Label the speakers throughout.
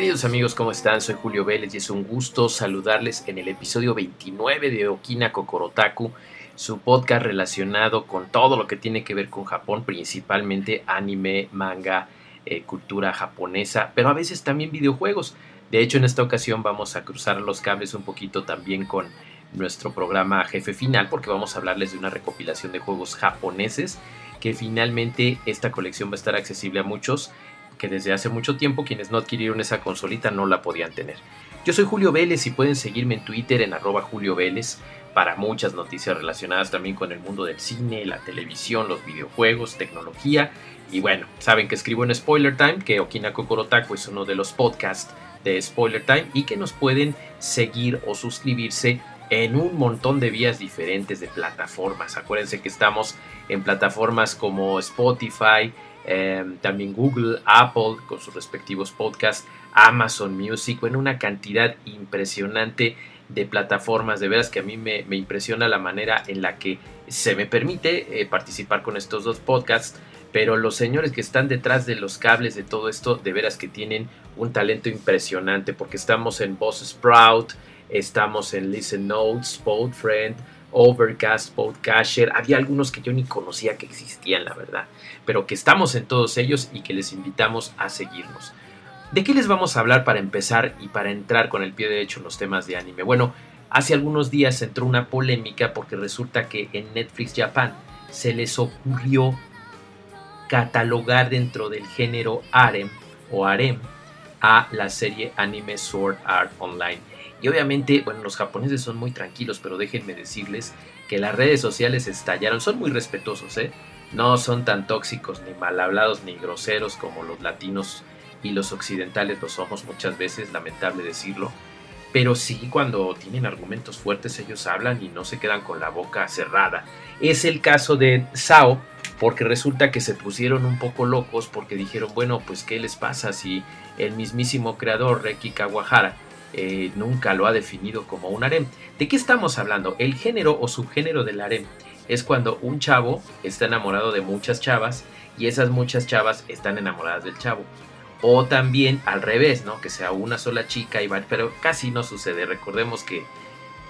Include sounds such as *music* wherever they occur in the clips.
Speaker 1: Queridos amigos, ¿cómo están? Soy Julio Vélez y es un gusto saludarles en el episodio 29 de Okina Kokorotaku, su podcast relacionado con todo lo que tiene que ver con Japón, principalmente anime, manga, eh, cultura japonesa, pero a veces también videojuegos. De hecho, en esta ocasión vamos a cruzar los cables un poquito también con nuestro programa Jefe Final, porque vamos a hablarles de una recopilación de juegos japoneses, que finalmente esta colección va a estar accesible a muchos que desde hace mucho tiempo quienes no adquirieron esa consolita no la podían tener. Yo soy Julio Vélez y pueden seguirme en Twitter en arroba Julio Vélez para muchas noticias relacionadas también con el mundo del cine, la televisión, los videojuegos, tecnología. Y bueno, saben que escribo en Spoiler Time, que Okina Kokorotaku es uno de los podcasts de Spoiler Time y que nos pueden seguir o suscribirse en un montón de vías diferentes de plataformas. Acuérdense que estamos en plataformas como Spotify, Em, también Google, Apple con sus respectivos podcasts, Amazon Music, bueno, una cantidad impresionante de plataformas, de veras que a mí me, impresiona la manera en la que se me permite eh, participar con estos dos podcasts, pero los señores que están detrás de los cables de todo esto, de veras que tienen un talento impresionante, porque estamos en Boss Sprout, estamos en Listen Notes, Podfriend, Overcast, Podcasher, había algunos que yo ni conocía que existían, la verdad, pero que estamos en todos ellos y que les invitamos a seguirnos. ¿De qué les vamos a hablar para empezar y para entrar con el pie derecho en los temas de anime? Bueno, hace algunos días entró una polémica porque resulta que en Netflix Japan se les ocurrió catalogar dentro del género harem o harem a la serie anime Sword Art Online. Y obviamente, bueno, los japoneses son muy tranquilos, pero déjenme decirles que las redes sociales estallaron. Son muy respetuosos, ¿eh? No son tan tóxicos, ni mal hablados, ni groseros como los latinos y los occidentales lo somos muchas veces, lamentable decirlo. Pero sí, cuando tienen argumentos fuertes, ellos hablan y no se quedan con la boca cerrada. Es el caso de Sao, porque resulta que se pusieron un poco locos porque dijeron, bueno, pues ¿qué les pasa si el mismísimo creador, Reki Kawahara, eh, nunca lo ha definido como un harem. ¿De qué estamos hablando? El género o subgénero del harem es cuando un chavo está enamorado de muchas chavas y esas muchas chavas están enamoradas del chavo. O también al revés, ¿no? Que sea una sola chica y va, pero casi no sucede. Recordemos que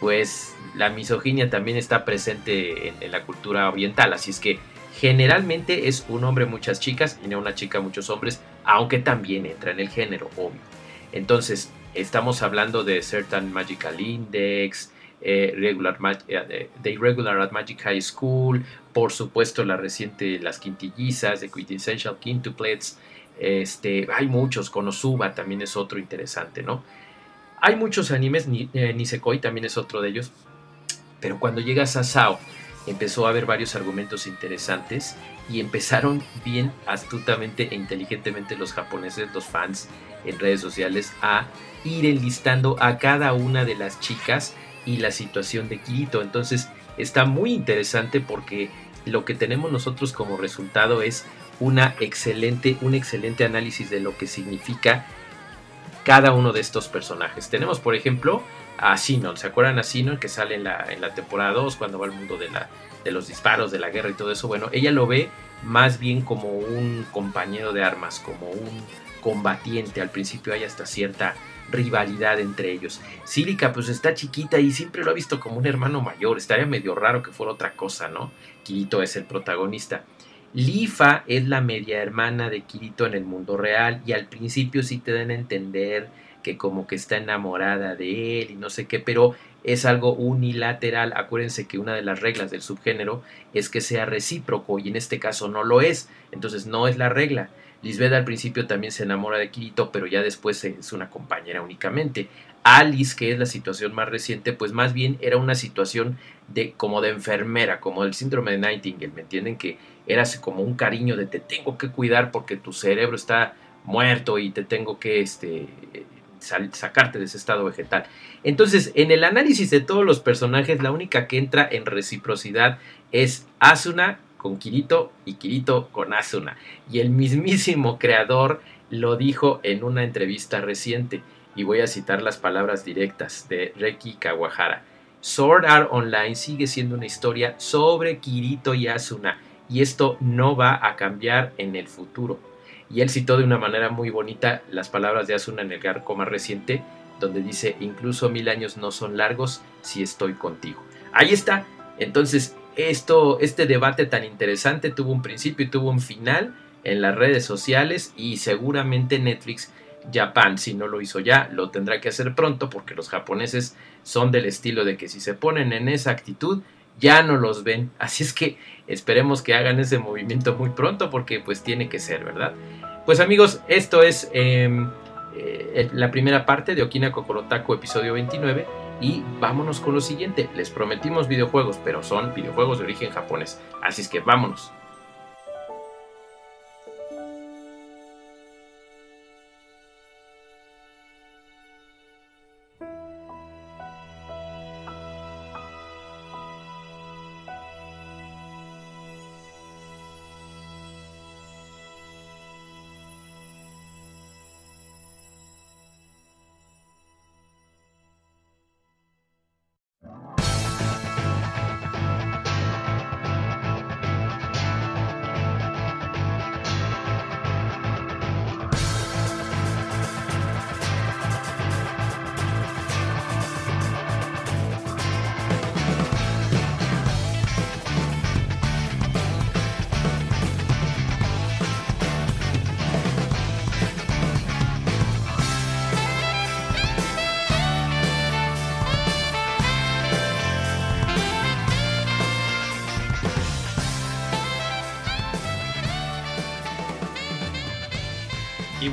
Speaker 1: pues la misoginia también está presente en, en, la cultura oriental, así es que generalmente es un hombre muchas chicas y no una chica muchos hombres, aunque también entra en el género, obvio. Entonces, Estamos hablando de Certain Magical Index, eh, regular, eh, The Irregular at Magic High School, por supuesto la reciente Las Quintillizas, de Quintessential Quintuplets, este, hay muchos, Konosuba también es otro interesante, ¿no? Hay muchos animes, eh, Nisekoi también es otro de ellos, pero cuando llegas a Sao empezó a haber varios argumentos interesantes y empezaron bien astutamente e inteligentemente los japoneses, los fans en redes sociales a ir enlistando a cada una de las chicas y la situación de Kirito. Entonces está muy interesante porque lo que tenemos nosotros como resultado es una excelente, un excelente análisis de lo que significa cada uno de estos personajes. Tenemos, por ejemplo, a Sinon. ¿Se acuerdan a Sinon que sale en la, en la temporada 2 cuando va al mundo de, la, de los disparos, de la guerra y todo eso? Bueno, ella lo ve más bien como un compañero de armas, como un combatiente. Al principio hay hasta cierta rivalidad entre ellos. Sílica pues está chiquita y siempre lo ha visto como un hermano mayor. Estaría medio raro que fuera otra cosa, ¿no? Kirito es el protagonista. Lifa es la media hermana de Kirito en el mundo real y al principio sí te dan a entender que como que está enamorada de él y no sé qué, pero es algo unilateral. Acuérdense que una de las reglas del subgénero es que sea recíproco y en este caso no lo es, entonces no es la regla. Lisbeth al principio también se enamora de Kirito, pero ya después es una compañera únicamente. Alice, que es la situación más reciente, pues más bien era una situación de como de enfermera, como el síndrome de Nightingale, ¿me entienden? Que era como un cariño de te tengo que cuidar porque tu cerebro está muerto y te tengo que este, sacarte de ese estado vegetal. Entonces, en el análisis de todos los personajes, la única que entra en reciprocidad es Asuna con Kirito y Kirito con Asuna. Y el mismísimo creador lo dijo en una entrevista reciente, y voy a citar las palabras directas de Reki Kawahara. Sword Art Online sigue siendo una historia sobre Kirito y Asuna, y esto no va a cambiar en el futuro y él citó de una manera muy bonita las palabras de Asuna en el arco más reciente, donde dice, incluso mil años no son largos si estoy contigo. Ahí está. Entonces, esto, este debate tan interesante tuvo un principio y tuvo un final en las redes sociales y seguramente Netflix Japan, si no lo hizo ya, lo tendrá que hacer pronto porque los japoneses son del estilo de que si se ponen en esa actitud, ya no los ven. Así es que esperemos que hagan ese movimiento muy pronto porque pues tiene que ser, ¿verdad? Pues amigos, esto es em, eh, la primera parte de Okina Kokorotaku episodio 29 y vámonos con lo siguiente. Les prometimos videojuegos, pero son videojuegos de origen japonés. Así es que vámonos.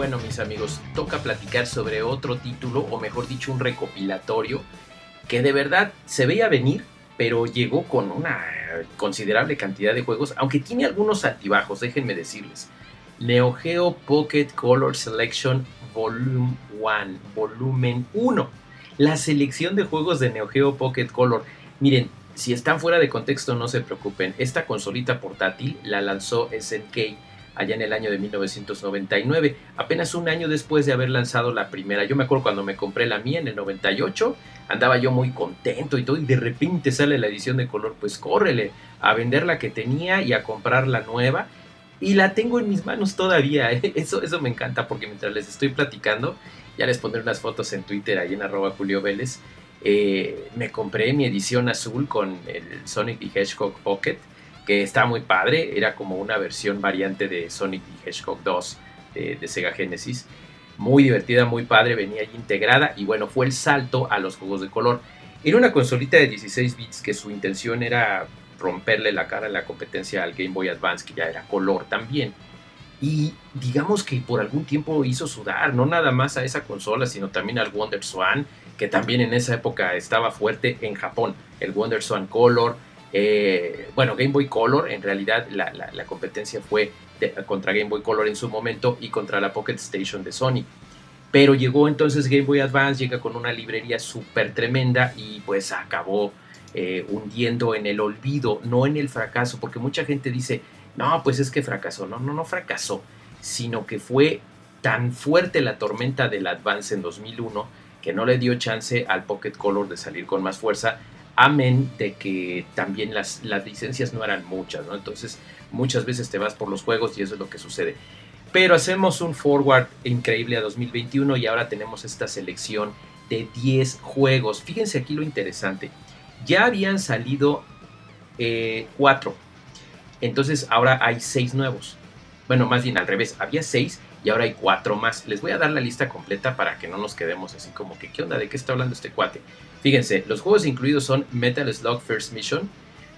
Speaker 1: Bueno, mis amigos, toca platicar sobre otro título, o mejor dicho, un recopilatorio, que de verdad se veía venir, pero llegó con una considerable cantidad de juegos, aunque tiene algunos altibajos, déjenme decirles. Neo Geo Pocket Color Selection Volume 1, volumen 1. La selección de juegos de Neo Geo Pocket Color. Miren, si están fuera de contexto no se preocupen, esta consolita portátil la lanzó SNK allá en el año de 1999, apenas un año después de haber lanzado la primera. Yo me acuerdo cuando me compré la mía en el 98, andaba yo muy contento y todo, y de repente sale la edición de color, pues córrele a vender la que tenía y a comprar la nueva. Y la tengo en mis manos todavía, ¿eh? *laughs* eso, eso me encanta porque mientras les estoy platicando, ya les pondré unas fotos en Twitter ahí en arroba Julio Vélez. Eh, me compré mi edición azul con el Sonic the Hedgehog Pocket que está muy padre, era como una versión variante de Sonic y Hedgehog 2 de, Sega Genesis. Muy divertida, muy padre, venía ahí integrada y bueno, fue el salto a los juegos de color. Era una consolita de 16 bits que su intención era romperle la cara a la competencia al Game Boy Advance, que ya era color también. Y digamos que por algún tiempo hizo sudar, no nada más a esa consola, sino también al Wonder Swan, que también en esa época estaba fuerte en Japón. El Wonder Swan Color, eh, bueno, Game Boy Color, en realidad la, competencia fue contra Game Boy Color en su momento y contra la Pocket Station de Sony. Pero llegó entonces Game Boy Advance, llega con una librería súper tremenda y pues acabó eh, hundiendo en el olvido, no en el fracaso, porque mucha gente dice, no, pues es que fracasó, no, no, no fracasó, sino que fue tan fuerte la tormenta del Advance en 2001 que no le dio chance al Pocket Color de salir con más fuerza amén de que también las, las licencias no eran muchas, ¿no? Entonces muchas veces te vas por los juegos y eso es lo que sucede. Pero hacemos un forward increíble a 2021 y ahora tenemos esta selección de 10 juegos. Fíjense aquí lo interesante. Ya habían salido 4. Eh, Entonces ahora hay 6 nuevos. Bueno, más bien al revés. Había 6 y ahora hay cuatro más. Les voy a dar la lista completa para que no nos quedemos así como que, ¿qué onda? ¿De qué está hablando este cuate? Fíjense, los juegos incluidos son Metal Slug First Mission,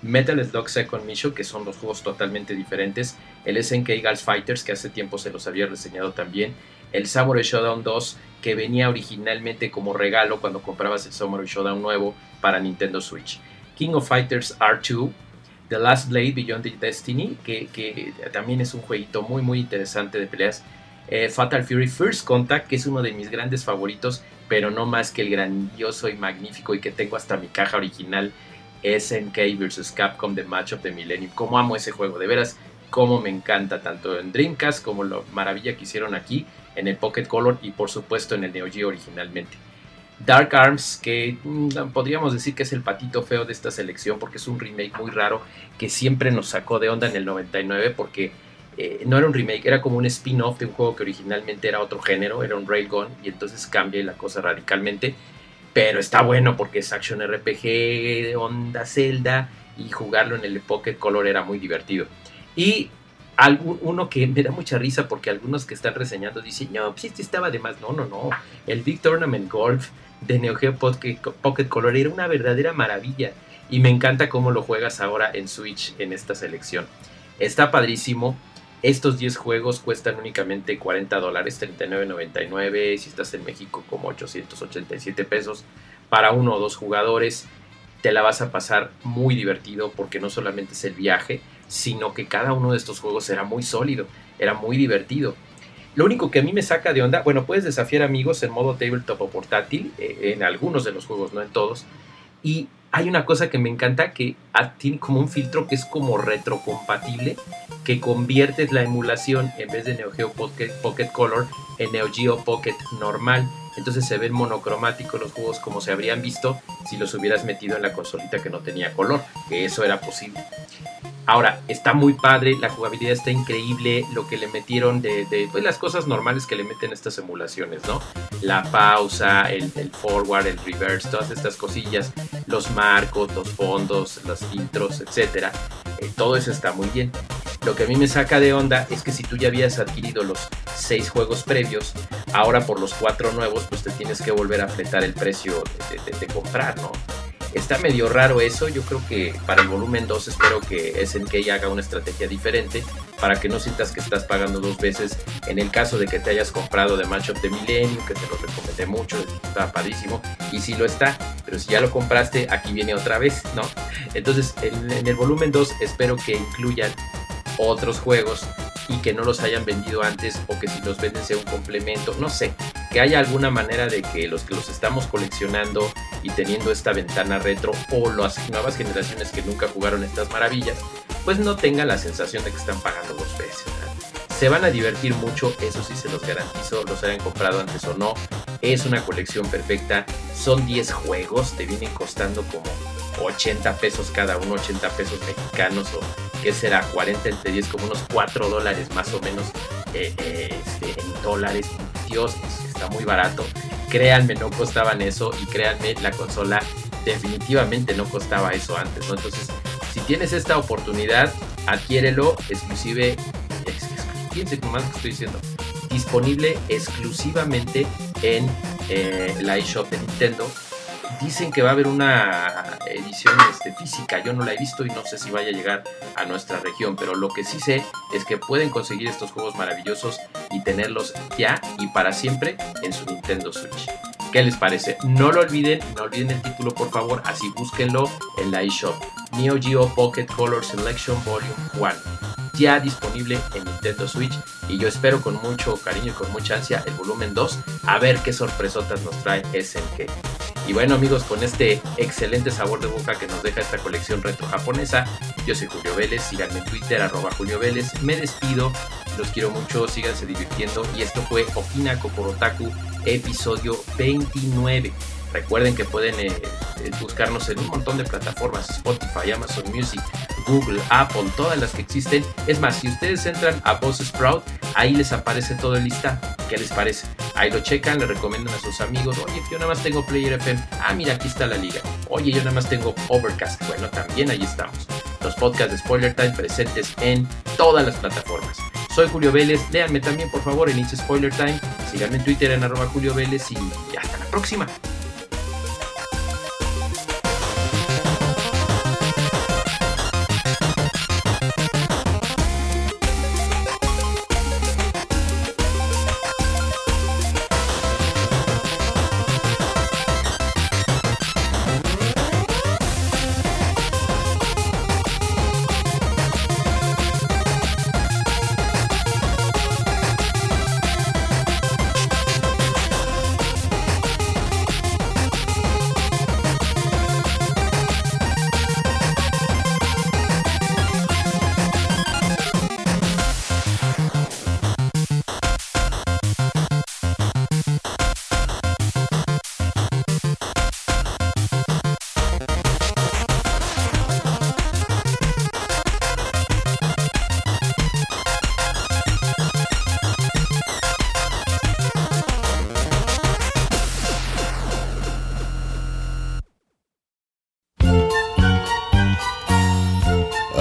Speaker 1: Metal Slug Second Mission, que son dos juegos totalmente diferentes, el SNK Gals Fighters, que hace tiempo se los había reseñado también, el Samurai Showdown 2, que venía originalmente como regalo cuando comprabas el Samurai Showdown nuevo para Nintendo Switch, King of Fighters R2, The Last Blade Beyond the Destiny, que, también es un jueguito muy muy interesante de peleas, eh, Fatal Fury First Contact, que es uno de mis grandes favoritos, pero no más que el grandioso y magnífico y que tengo hasta mi caja original, SNK vs. Capcom The Match of the Millennium. Cómo amo ese juego, de veras, cómo me encanta, tanto en Dreamcast como la maravilla que hicieron aquí, en el Pocket Color y por supuesto en el Neo Geo originalmente. Dark Arms, que mm, podríamos decir que es el patito feo de esta selección porque es un remake muy raro que siempre nos sacó de onda en el 99 porque eh, no era un remake, era como un spin-off de un juego que originalmente era otro género, era un Railgun y entonces cambia la cosa radicalmente. Pero está bueno porque es action RPG, onda Zelda y jugarlo en el Pocket Color era muy divertido. Y uno que me da mucha risa porque algunos que están reseñando dicen, no, pues este estaba de más. No, no, no. El Big Tournament Golf de Neo Geo Pocket Color era una verdadera maravilla. Y me encanta cómo lo juegas ahora en Switch en esta selección. Está padrísimo. Estos 10 juegos cuestan únicamente 40 dólares, 39.99. Si estás en México, como 887 pesos para uno o dos jugadores. Te la vas a pasar muy divertido porque no solamente es el viaje, sino que cada uno de estos juegos era muy sólido, era muy divertido. Lo único que a mí me saca de onda, bueno, puedes desafiar amigos en modo tabletop o portátil, eh, en algunos de los juegos, no en todos. Y hay una cosa que me encanta que tiene como un filtro que es como retrocompatible, que conviertes la emulación en vez de Neo Geo Pocket, Pocket Color en Neo Geo Pocket normal. Entonces se ven monocromáticos los juegos como se habrían visto si los hubieras metido en la consolita que no tenía color, que eso era posible. Ahora, está muy padre, la jugabilidad está increíble, lo que le metieron de, pues, las cosas normales que le meten estas emulaciones, ¿no? La pausa, el, forward, el reverse, todas estas cosillas, los marcos, los fondos, los intros, etc. Eh, todo eso está muy bien. Lo que a mí me saca de onda es que si tú ya habías adquirido los seis juegos previos, ahora por los cuatro nuevos, pues te tienes que volver a apretar el precio de comprar, ¿no? Está medio raro eso, yo creo que para el volumen 2 espero que SNK haga una estrategia diferente para que no sientas que estás pagando dos veces. En el caso de que te hayas comprado de Match of the Millennium, que te lo recomendé mucho, está padrísimo, y si lo está, pero si ya lo compraste, aquí viene otra vez, ¿no? Entonces en, en el volumen 2 espero que incluyan otros juegos y que no los hayan vendido antes o que si los venden sea un complemento, no sé, que haya alguna manera de que los que los estamos coleccionando y teniendo esta ventana retro o las nuevas generaciones que nunca jugaron estas maravillas, pues no tengan la sensación de que están pagando dos veces. Se van a divertir mucho, eso sí se los garantizo, los hayan comprado antes o no. Es una colección perfecta, son 10 juegos, te vienen costando como 80 pesos cada uno, 80 pesos mexicanos o que será 40 entre 10 como unos 4 dólares más o menos eh, eh, este, en dólares. Dios, está muy barato. Créanme, no costaban eso y créanme, la consola definitivamente no costaba eso antes, ¿no? Entonces, si tienes esta oportunidad, adquiérelo exclusive, fíjense más estoy diciendo, disponible exclusivamente en eh, la eShop de Nintendo Dicen que va a haber una edición este, física, yo no la he visto y no sé si vaya a llegar a nuestra región, pero lo que sí sé es que pueden conseguir estos juegos maravillosos y tenerlos ya y para siempre en su Nintendo Switch. ¿Qué les parece? No lo olviden, no olviden el título por favor, así búsquenlo en la eShop. Neo Geo Pocket Color Selection Volume 1 ya disponible en Nintendo Switch y yo espero con mucho cariño y con mucha ansia el volumen 2 a ver qué sorpresotas nos trae SNK. Y bueno amigos, con este excelente sabor de boca que nos deja esta colección retro japonesa, yo soy Julio Vélez, síganme en Twitter arroba Julio Vélez, me despido, los quiero mucho, síganse divirtiendo y esto fue Okina Kokorotaku episodio 29. Recuerden que pueden eh, buscarnos en un montón de plataformas, Spotify, Amazon Music, Google, Apple, todas las que existen. Es más, si ustedes entran a Sprout, ahí les aparece todo el lista. ¿Qué les parece? Ahí lo checan, le recomiendan a sus amigos. Oye, yo nada más tengo Player FM. Ah, mira, aquí está la liga. Oye, yo nada más tengo Overcast. Bueno, también ahí estamos. Los podcasts de Spoiler Time presentes en todas las plataformas. Soy Julio Vélez, léanme también por favor en It's Spoiler Time, síganme en Twitter en arroba Julio Vélez y hasta la próxima.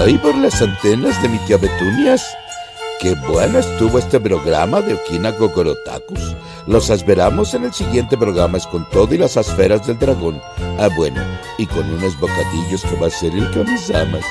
Speaker 2: Ahí por las antenas de mi tía Betunias. Qué bueno estuvo este programa de Okina Gogorotakus. Los esperamos en el siguiente programa es con todo y las esferas del dragón. Ah, bueno, y con unos bocadillos que va a ser el Kamisamas.